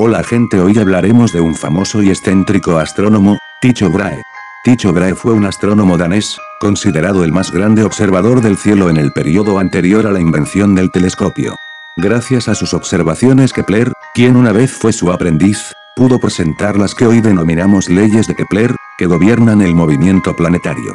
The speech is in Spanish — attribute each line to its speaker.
Speaker 1: Hola gente hoy hablaremos de un famoso y excéntrico astrónomo, Tycho Brahe. Tycho Brahe fue un astrónomo danés, considerado el más grande observador del cielo en el periodo anterior a la invención del telescopio. Gracias a sus observaciones Kepler, quien una vez fue su aprendiz, pudo presentar las que hoy denominamos leyes de Kepler, que gobiernan el movimiento planetario.